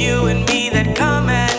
you and me that come and